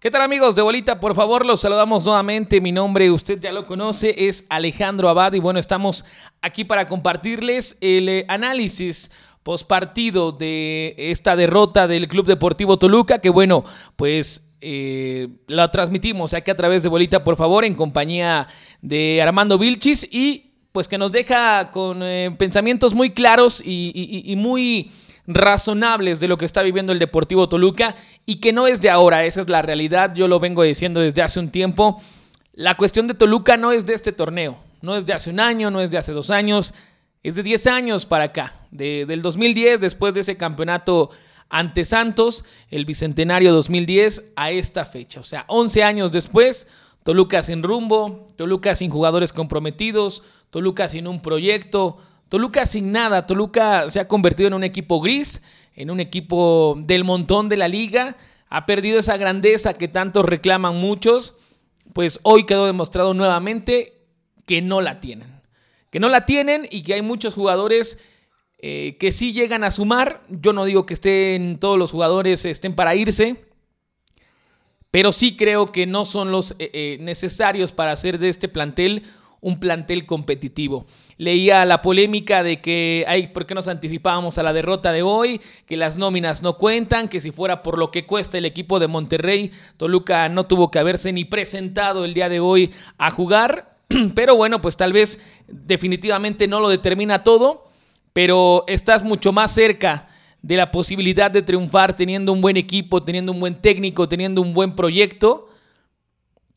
¿Qué tal amigos de Bolita? Por favor, los saludamos nuevamente. Mi nombre, usted ya lo conoce, es Alejandro Abad y bueno, estamos aquí para compartirles el eh, análisis postpartido de esta derrota del Club Deportivo Toluca, que bueno, pues eh, la transmitimos aquí a través de Bolita, por favor, en compañía de Armando Vilchis y pues que nos deja con eh, pensamientos muy claros y muy razonables de lo que está viviendo el Deportivo Toluca y que no es de ahora, esa es la realidad, yo lo vengo diciendo desde hace un tiempo. La cuestión de Toluca no es de este torneo, no es de hace un año, no es de hace dos años, es de 10 años para acá, de, del 2010, después de ese campeonato ante Santos, el Bicentenario 2010, a esta fecha. O sea, 11 años después, Toluca sin rumbo, Toluca sin jugadores comprometidos, Toluca sin un proyecto, Toluca sin nada, Toluca se ha convertido en un equipo gris, en un equipo del montón de la liga, ha perdido esa grandeza que tantos reclaman muchos, pues hoy quedó demostrado nuevamente que no la tienen, que no la tienen y que hay muchos jugadores eh, que sí llegan a sumar, yo no digo que estén todos los jugadores estén para irse, pero sí creo que no son los eh, eh, necesarios para hacer de este plantel un plantel competitivo. Leía la polémica de que, ay, ¿por qué nos anticipábamos a la derrota de hoy? Que las nóminas no cuentan, que si fuera por lo que cuesta el equipo de Monterrey, Toluca no tuvo que haberse ni presentado el día de hoy a jugar. Pero bueno, pues tal vez definitivamente no lo determina todo, pero estás mucho más cerca de la posibilidad de triunfar teniendo un buen equipo, teniendo un buen técnico, teniendo un buen proyecto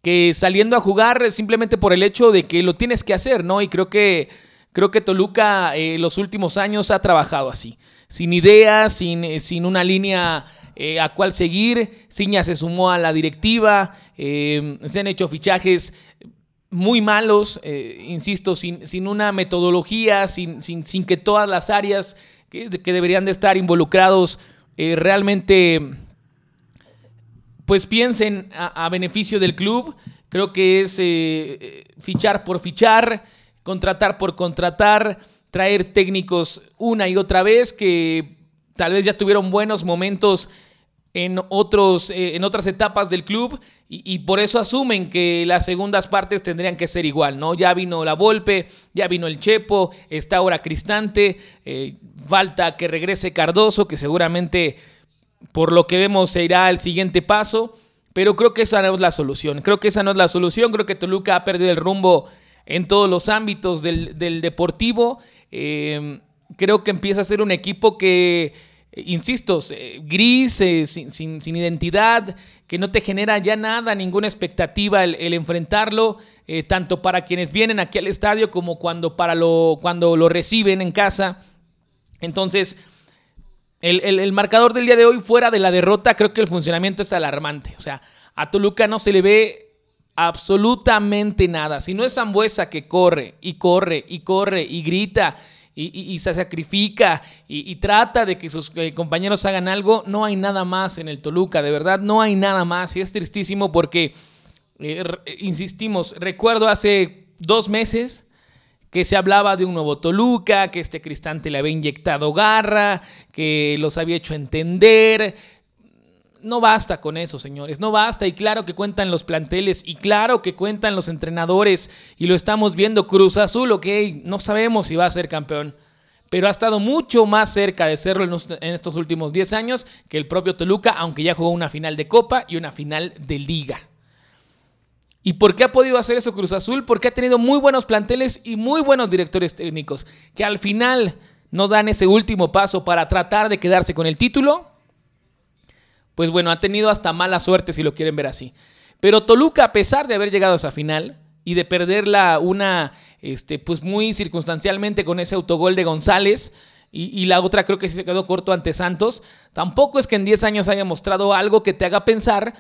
que saliendo a jugar simplemente por el hecho de que lo tienes que hacer, ¿no? Y creo que, creo que Toluca eh, los últimos años ha trabajado así, sin ideas, sin, eh, sin una línea eh, a cuál seguir. Ciña se sumó a la directiva, se han hecho fichajes muy malos, insisto, sin, sin, una metodología, sin, sin, sin, que todas las áreas que, que deberían de estar involucrados realmente pues piensen a, beneficio del club. Creo que es eh, fichar por fichar, contratar por contratar, traer técnicos una y otra vez que tal vez ya tuvieron buenos momentos en, otros, eh, en otras etapas del club y, por eso asumen que las segundas partes tendrían que ser igual, ¿no? Ya vino la Volpe, ya vino el Chepo, está ahora Cristante, eh, falta que regrese Cardoso, que seguramente por lo que vemos se irá al siguiente paso, pero creo que esa no es la solución. Creo que esa no es la solución. Creo que Toluca ha perdido el rumbo en todos los ámbitos del, deportivo. Eh, creo que empieza a ser un equipo que, insisto, gris, eh, sin, identidad, que no te genera ya nada, ninguna expectativa el, enfrentarlo, eh, tanto para quienes vienen aquí al estadio como cuando, para lo, cuando lo reciben en casa. Entonces, el, marcador del día de hoy, fuera de la derrota, creo que el funcionamiento es alarmante. O sea, a Toluca no se le ve absolutamente nada. Si no es Zambuesa que corre y corre y corre y grita y, se sacrifica y, trata de que sus eh, compañeros hagan algo, no hay nada más en el Toluca. De verdad, no hay nada más. Y es tristísimo porque, eh, insistimos, recuerdo hace dos meses que se hablaba de un nuevo Toluca, que este Cristante le había inyectado garra, que los había hecho entender. No basta con eso, señores, no basta. Y claro que cuentan los planteles, y claro que cuentan los entrenadores, y lo estamos viendo. Cruz Azul, ok, no sabemos si va a ser campeón, pero ha estado mucho más cerca de serlo en estos últimos 10 años que el propio Toluca, aunque ya jugó una final de Copa y una final de Liga. ¿Y por qué ha podido hacer eso Cruz Azul? Porque ha tenido muy buenos planteles y muy buenos directores técnicos que al final no dan ese último paso para tratar de quedarse con el título. Pues bueno, ha tenido hasta mala suerte si lo quieren ver así. Pero Toluca, a pesar de haber llegado a esa final y de perderla una, este, pues muy circunstancialmente con ese autogol de González, y, y, la otra creo que sí se quedó corto ante Santos, tampoco es que en 10 años haya mostrado algo que te haga pensar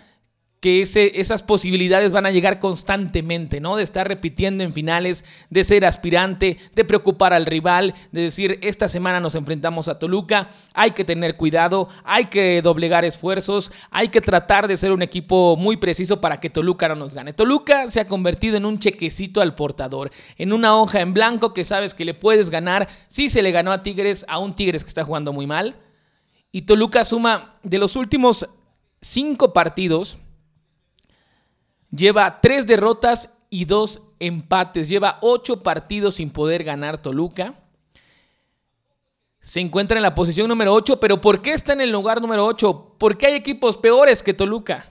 que esas posibilidades van a llegar constantemente, ¿no? De estar repitiendo en finales, de ser aspirante, de preocupar al rival, de decir, esta semana nos enfrentamos a Toluca, hay que tener cuidado, hay que doblegar esfuerzos, hay que tratar de ser un equipo muy preciso para que Toluca no nos gane. Toluca se ha convertido en un chequecito al portador, en una hoja en blanco que sabes que le puedes ganar. Sí se le ganó a Tigres, a un Tigres que está jugando muy mal. Y Toluca suma de los últimos cinco partidos, lleva tres derrotas y dos empates. Lleva ocho partidos sin poder ganar Toluca. Se encuentra en la posición número 8, pero ¿por qué está en el lugar número 8? Porque hay equipos peores que Toluca.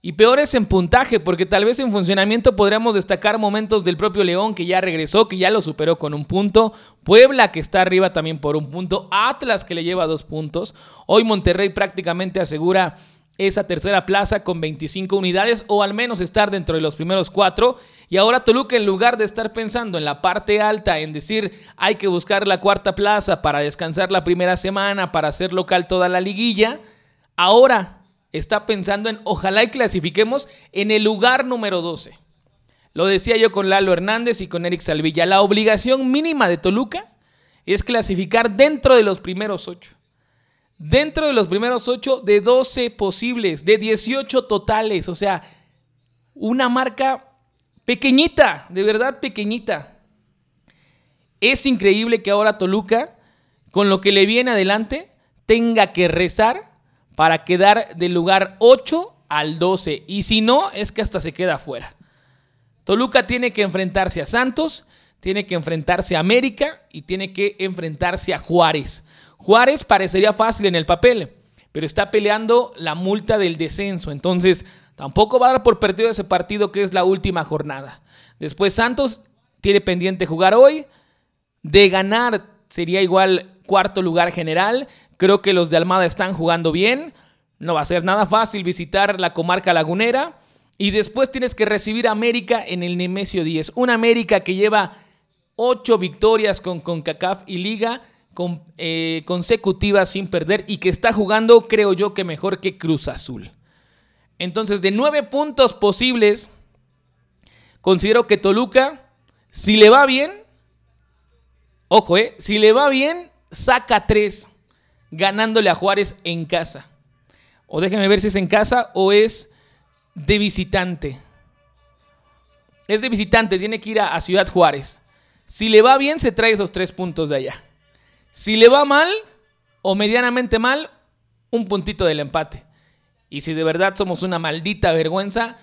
Y peores en puntaje, porque tal vez en funcionamiento podríamos destacar momentos del propio León que ya regresó, que ya lo superó con un punto. Puebla que está arriba también por un punto. Atlas que le lleva dos puntos. Hoy Monterrey prácticamente asegura esa tercera plaza con 25 unidades o al menos estar dentro de los primeros cuatro. Y ahora Toluca en lugar de estar pensando en la parte alta, en decir hay que buscar la cuarta plaza para descansar la primera semana, para hacer local toda la liguilla, ahora está pensando en ojalá y clasifiquemos en el lugar número 12. Lo decía yo con Lalo Hernández y con Eric Salvilla. La obligación mínima de Toluca es clasificar dentro de los primeros ocho dentro de los primeros 8 de 12 posibles, de 18 totales. O sea, una marca pequeñita, de verdad pequeñita. Es increíble que ahora Toluca, con lo que le viene adelante, tenga que rezar para quedar del lugar 8 al 12. Y si no, es que hasta se queda fuera. Toluca tiene que enfrentarse a Santos, tiene que enfrentarse a América y tiene que enfrentarse a Juárez. Juárez parecería fácil en el papel, pero está peleando la multa del descenso. Entonces, tampoco va a dar por perdido ese partido que es la última jornada. Después, Santos tiene pendiente jugar hoy. De ganar sería igual cuarto lugar general. Creo que los de Almada están jugando bien. No va a ser nada fácil visitar la comarca lagunera. Y después tienes que recibir a América en el Nemesio 10. Una América que lleva ocho victorias con CONCACAF y Liga con, eh, consecutivas sin perder y que está jugando, creo yo, que mejor que Cruz Azul. Entonces, de nueve puntos posibles, considero que Toluca, si le va bien, ojo, eh, si le va bien, saca tres, ganándole a Juárez en casa. O déjenme ver si es en casa o es de visitante. Es de visitante, tiene que ir a Ciudad Juárez. Si le va bien, se trae esos tres puntos de allá. Si le va mal o medianamente mal, un puntito del empate. Y si de verdad somos una maldita vergüenza,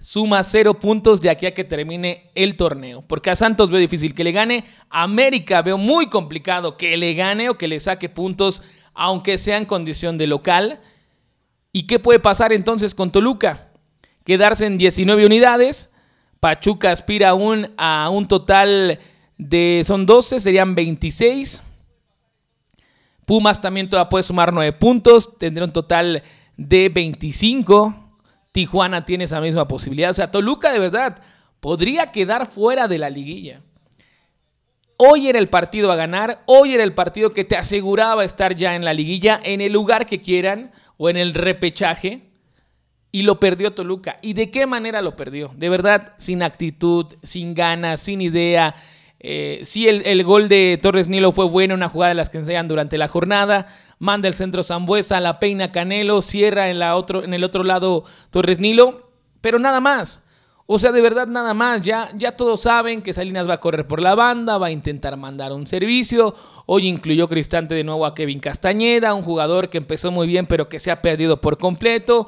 suma cero puntos de aquí a que termine el torneo. Porque a Santos veo difícil que le gane. América veo muy complicado que le gane o que le saque puntos, aunque sea en condición de local. ¿Y qué puede pasar entonces con Toluca? Quedarse en 19 unidades. Pachuca aspira aún a un total de, son 12, serían 26. Pumas también todavía puede sumar 9 puntos, tendría un total de 25. Tijuana tiene esa misma posibilidad. O sea, Toluca de verdad podría quedar fuera de la liguilla. Hoy era el partido a ganar, hoy era el partido que te aseguraba estar ya en la liguilla, en el lugar que quieran o en el repechaje. Y lo perdió Toluca. ¿Y de qué manera lo perdió? De verdad, sin actitud, sin ganas, sin idea, eh, sí, el, gol de Torres Nilo fue bueno, una jugada de las que enseñan durante la jornada. Manda el centro Zambuesa, la peina Canelo, cierra en, la otro, en el otro lado Torres Nilo, pero nada más. O sea, de verdad nada más. Ya, ya todos saben que Salinas va a correr por la banda, va a intentar mandar un servicio. Hoy incluyó Cristante de nuevo a Kevin Castañeda, un jugador que empezó muy bien pero que se ha perdido por completo.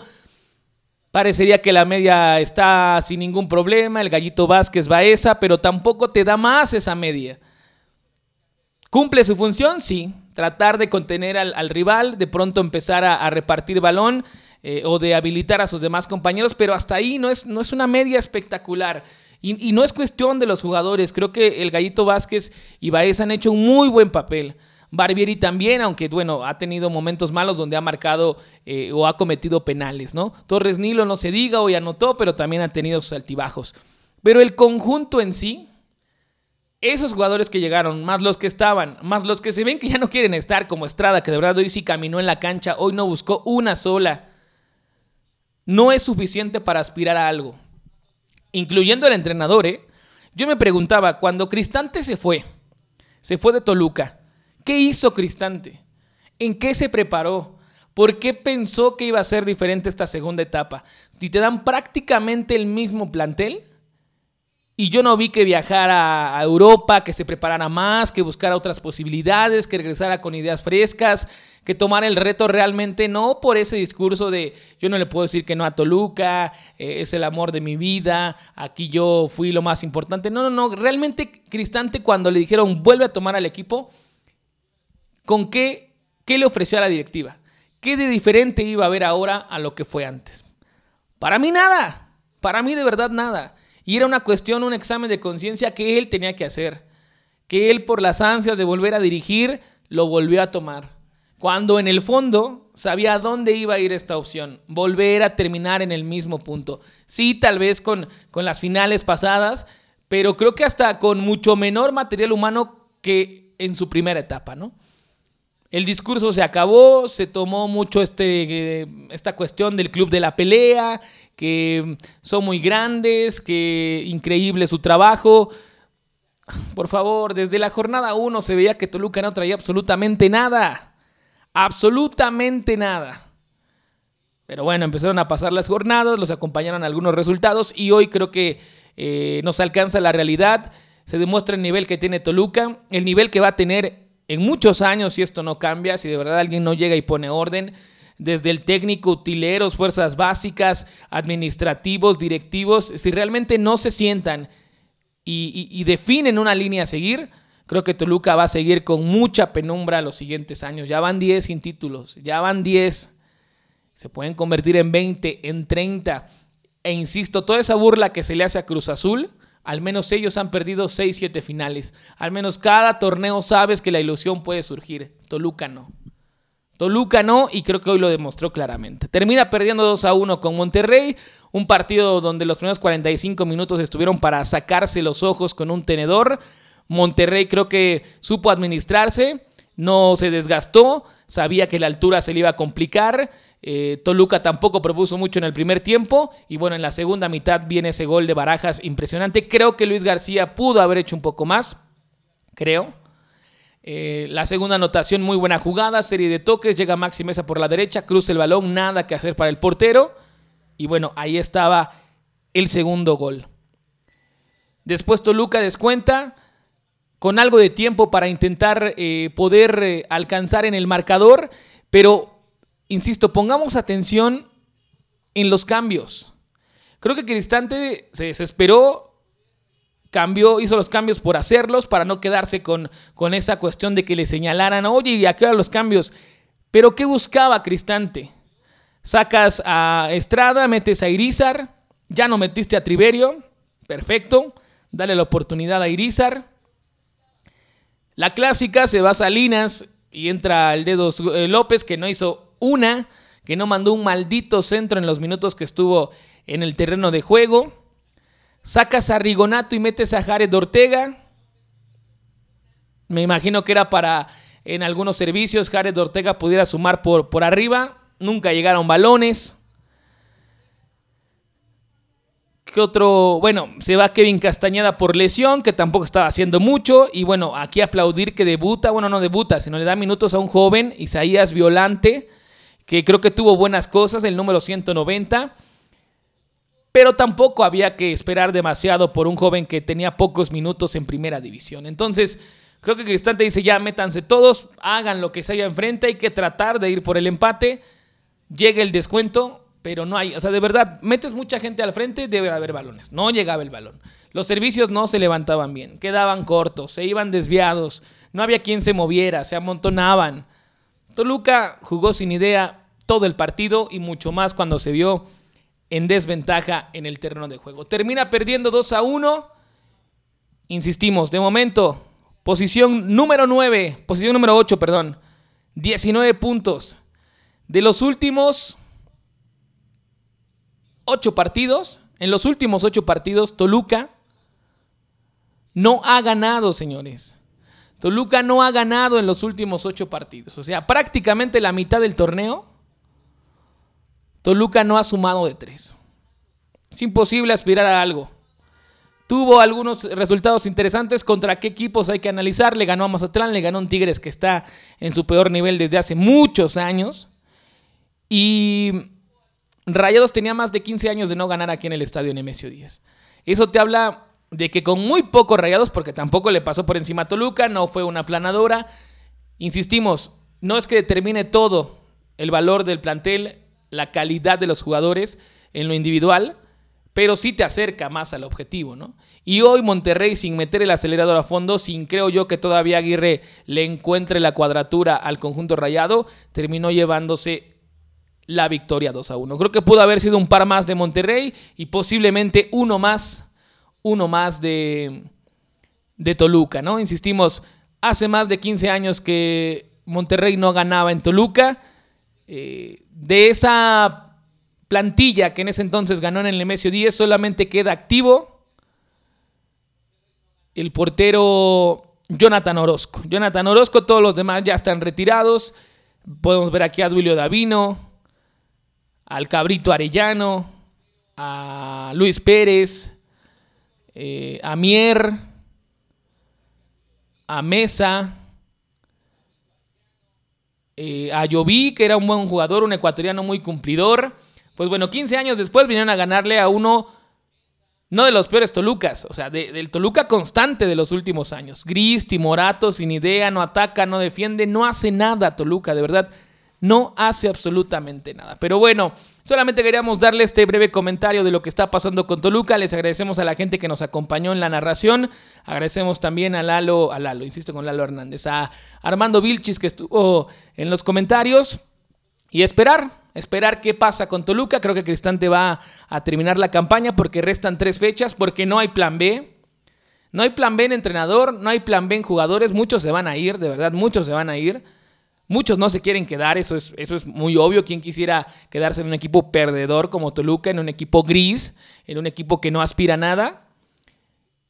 Parecería que la media está sin ningún problema, el gallito Vázquez va esa, pero tampoco te da más esa media. ¿Cumple su función? Sí. Tratar de contener al, rival, de pronto empezar a, repartir balón eh, o de habilitar a sus demás compañeros, pero hasta ahí no es, no es una media espectacular. Y, y, no es cuestión de los jugadores. Creo que el Gallito Vázquez y Baez han hecho un muy buen papel. Barbieri también, aunque bueno, ha tenido momentos malos donde ha marcado eh, o ha cometido penales, ¿no? Torres Nilo no se diga, hoy anotó, pero también ha tenido sus altibajos. Pero el conjunto en sí, esos jugadores que llegaron, más los que estaban, más los que se ven que ya no quieren estar, como Estrada, que de verdad hoy sí caminó en la cancha, hoy no buscó una sola, no es suficiente para aspirar a algo. Incluyendo el entrenador, ¿eh? Yo me preguntaba, cuando Cristante se fue, se fue de Toluca, ¿Qué hizo Cristante? ¿En qué se preparó? ¿Por qué pensó que iba a ser diferente esta segunda etapa? Si te dan prácticamente el mismo plantel, y yo no vi que viajara a Europa, que se preparara más, que buscara otras posibilidades, que regresara con ideas frescas, que tomar el reto realmente, no por ese discurso de yo no le puedo decir que no a Toluca, eh, es el amor de mi vida, aquí yo fui lo más importante. No, no, no, realmente Cristante cuando le dijeron vuelve a tomar al equipo, ¿con qué, qué le ofreció a la directiva? ¿Qué de diferente iba a haber ahora a lo que fue antes? Para mí nada, para mí de verdad nada. Y era una cuestión, un examen de conciencia que él tenía que hacer, que él por las ansias de volver a dirigir, lo volvió a tomar cuando en el fondo sabía a dónde iba a ir esta opción, volver a terminar en el mismo punto. Sí, tal vez con, con las finales pasadas, pero creo que hasta con mucho menor material humano que en su primera etapa, ¿no? El discurso se acabó, se tomó mucho este, eh, esta cuestión del club de la pelea, que son muy grandes, que increíble su trabajo. Por favor, desde la jornada 1 se veía que Toluca no traía absolutamente nada. Absolutamente nada. Pero bueno, empezaron a pasar las jornadas, los acompañaron algunos resultados y hoy creo que eh, nos alcanza la realidad. Se demuestra el nivel que tiene Toluca, el nivel que va a tener en muchos años si esto no cambia, si de verdad alguien no llega y pone orden, desde el técnico, utileros, fuerzas básicas, administrativos, directivos, si realmente no se sientan y definen una línea a seguir, Creo que Toluca va a seguir con mucha penumbra los siguientes años. Ya van 10 sin títulos, ya van 10. Se pueden convertir en 20, en 30. E insisto, toda esa burla que se le hace a Cruz Azul, al menos ellos han perdido 6, 7 finales. Al menos cada torneo sabes que la ilusión puede surgir. Toluca no. Toluca no, y creo que hoy lo demostró claramente. Termina perdiendo 2 a 1 con Monterrey, un partido donde los primeros 45 minutos estuvieron para sacarse los ojos con un tenedor. Monterrey creo que supo administrarse, no se desgastó, sabía que la altura se le iba a complicar. Eh, Toluca tampoco propuso mucho en el primer tiempo y bueno, en la segunda mitad viene ese gol de Barajas impresionante. Creo que Luis García pudo haber hecho un poco más, creo. Eh, la segunda anotación, muy buena jugada, serie de toques, llega Maxi Mesa por la derecha, cruza el balón, nada que hacer para el portero. Y bueno, ahí estaba el segundo gol. Después Toluca descuenta, con algo de tiempo para intentar eh, poder eh, alcanzar en el marcador, pero, insisto, pongamos atención en los cambios. Creo que Cristante se desesperó, cambió, hizo los cambios por hacerlos, para no quedarse con, con esa cuestión de que le señalaran, oye, ¿y a qué hora los cambios? Pero ¿qué buscaba Cristante? Sacas a Estrada, metes a Irizar, ya no metiste a Triverio, perfecto, dale la oportunidad a Irizar la clásica se va a Salinas y entra el dedo eh, López que no hizo una, que no mandó un maldito centro en los minutos que estuvo en el terreno de juego. Sacas a Rigonato y metes a Jared Ortega. Me imagino que era para en algunos servicios Jared Ortega pudiera sumar por, por arriba. Nunca llegaron balones. Otro? Bueno, se va Kevin Castañeda por lesión, que tampoco estaba haciendo mucho. Y bueno, aquí aplaudir que debuta, bueno, no debuta, sino le da minutos a un joven, Isaías Violante, que creo que tuvo buenas cosas, el número 190. Pero tampoco había que esperar demasiado por un joven que tenía pocos minutos en primera división. Entonces, creo que Cristante dice, ya métanse todos, hagan lo que se haya enfrente, hay que tratar de ir por el empate. Llega el descuento, pero no hay, o sea, de verdad, metes mucha gente al frente, debe haber balones. No llegaba el balón. Los servicios no se levantaban bien, quedaban cortos, se iban desviados, no había quien se moviera, se amontonaban. Toluca jugó sin idea todo el partido y mucho más cuando se vio en desventaja en el terreno de juego. Termina perdiendo 2 a 1. Insistimos, de momento, posición número 9, posición número 8, perdón. 19 puntos. De los últimos ocho partidos, en los últimos ocho partidos, Toluca no ha ganado, señores. Toluca no ha ganado en los últimos ocho partidos. O sea, prácticamente la mitad del torneo, Toluca no ha sumado de tres. Es imposible aspirar a algo. Tuvo algunos resultados interesantes. ¿Contra qué equipos hay que analizar? Le ganó a Mazatlán, le ganó a un Tigres que está en su peor nivel desde hace muchos años. Y Rayados tenía más de 15 años de no ganar aquí en el estadio Nemesio 10. Eso te habla de que con muy pocos Rayados, porque tampoco le pasó por encima a Toluca, no fue una planadora. Insistimos, no es que determine todo el valor del plantel, la calidad de los jugadores en lo individual, pero sí te acerca más al objetivo, ¿no? Y hoy Monterrey, sin meter el acelerador a fondo, sin creo yo que todavía Aguirre le encuentre la cuadratura al conjunto rayado, terminó llevándose la victoria 2 a 1. Creo que pudo haber sido un par más de Monterrey y posiblemente uno más, uno más de, de Toluca, ¿no? Insistimos, hace más de 15 años que Monterrey no ganaba en Toluca. Eh, de esa plantilla que en ese entonces ganó en el Nemesio 10, solamente queda activo el portero Jonathan Orozco. Jonathan Orozco, todos los demás ya están retirados. Podemos ver aquí a Duilio Davino, al Cabrito Arellano, a Luis Pérez, eh, a Mier, a Mesa, eh, a Joví, que era un buen jugador, un ecuatoriano muy cumplidor. Pues bueno, 15 años después vinieron a ganarle a uno no de los peores Tolucas, o sea, del Toluca constante de los últimos años. Gris, Timorato, sin idea, no ataca, no defiende, no hace nada Toluca, de verdad. No hace absolutamente nada. Pero bueno, solamente queríamos darle este breve comentario de lo que está pasando con Toluca. Les agradecemos a la gente que nos acompañó en la narración. Agradecemos también a Lalo, insisto con Lalo Hernández, a Armando Vilchis que estuvo en los comentarios. Y esperar, esperar qué pasa con Toluca. Creo que Cristante va a terminar la campaña porque restan tres fechas, porque no hay plan B. No hay plan B en entrenador, no hay plan B en jugadores. Muchos se van a ir, de verdad, muchos se van a ir. Muchos no se quieren quedar, eso es, eso es muy obvio. ¿Quién quisiera quedarse en un equipo perdedor como Toluca, en un equipo gris, en un equipo que no aspira a nada?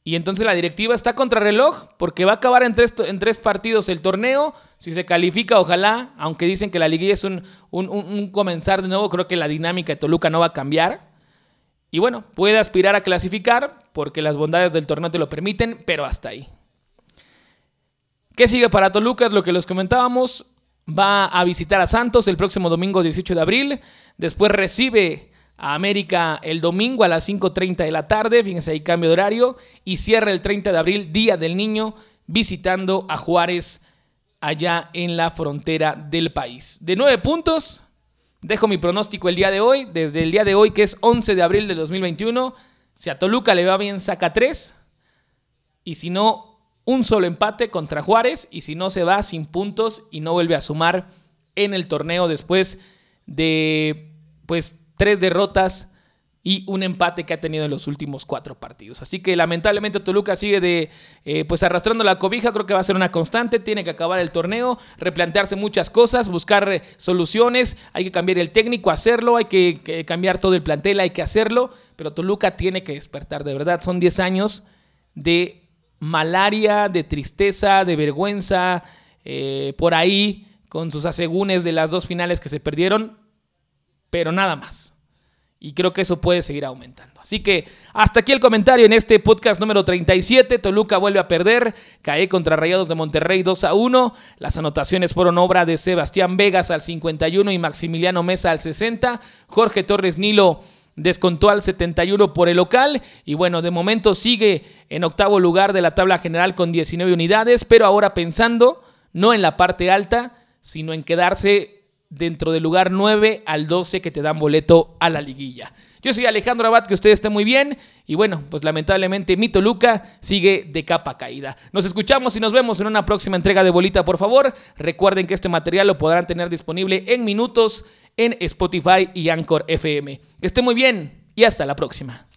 Y entonces la directiva está contra reloj porque va a acabar en tres, en tres partidos el torneo. Si se califica, ojalá, aunque dicen que la liguilla es un, un, comenzar de nuevo, creo que la dinámica de Toluca no va a cambiar. Y bueno, puede aspirar a clasificar porque las bondades del torneo te lo permiten, pero hasta ahí. ¿Qué sigue para Toluca? Es lo que les comentábamos. Va a visitar a Santos el próximo domingo 18 de abril. Después recibe a América el domingo a las 5.30 de la tarde, fíjense ahí cambio de horario, y cierra el 30 de abril, Día del Niño, visitando a Juárez allá en la frontera del país. De nueve puntos, dejo mi pronóstico el día de hoy, desde el día de hoy que es 11 de abril de 2021, si a Toluca le va bien saca tres, y si no, un solo empate contra Juárez, y si no se va sin puntos y no vuelve a sumar en el torneo después de pues tres derrotas y un empate que ha tenido en los últimos cuatro partidos. Así que lamentablemente Toluca sigue de eh, pues arrastrando la cobija, creo que va a ser una constante, tiene que acabar el torneo, replantearse muchas cosas, buscar eh, soluciones, hay que cambiar el técnico, hacerlo, hay que, cambiar todo el plantel, hay que hacerlo, pero Toluca tiene que despertar, de verdad, son 10 años de malaria, de tristeza, de vergüenza, eh, por ahí con sus asegúnes de las dos finales que se perdieron, pero nada más. Y creo que eso puede seguir aumentando. Así que hasta aquí el comentario en este podcast número 37. Toluca vuelve a perder. Cae contra Rayados de Monterrey 2 a 1. Las anotaciones fueron obra de Sebastián Vegas al 51 y Maximiliano Mesa al 60. Jorge Torres Nilo descontó al 71 por el local. Y bueno, de momento sigue en octavo lugar de la tabla general con 19 unidades. Pero ahora pensando no en la parte alta, sino en quedarse dentro del lugar 9 al 12 que te dan boleto a la liguilla. Yo soy Alejandro Abad, que usted esté muy bien. Y bueno, pues lamentablemente mi Toluca sigue de capa caída. Nos escuchamos y nos vemos en una próxima entrega de Bolita, por favor. Recuerden que este material lo podrán tener disponible en minutos en Spotify y Anchor FM. Que esté muy bien y hasta la próxima.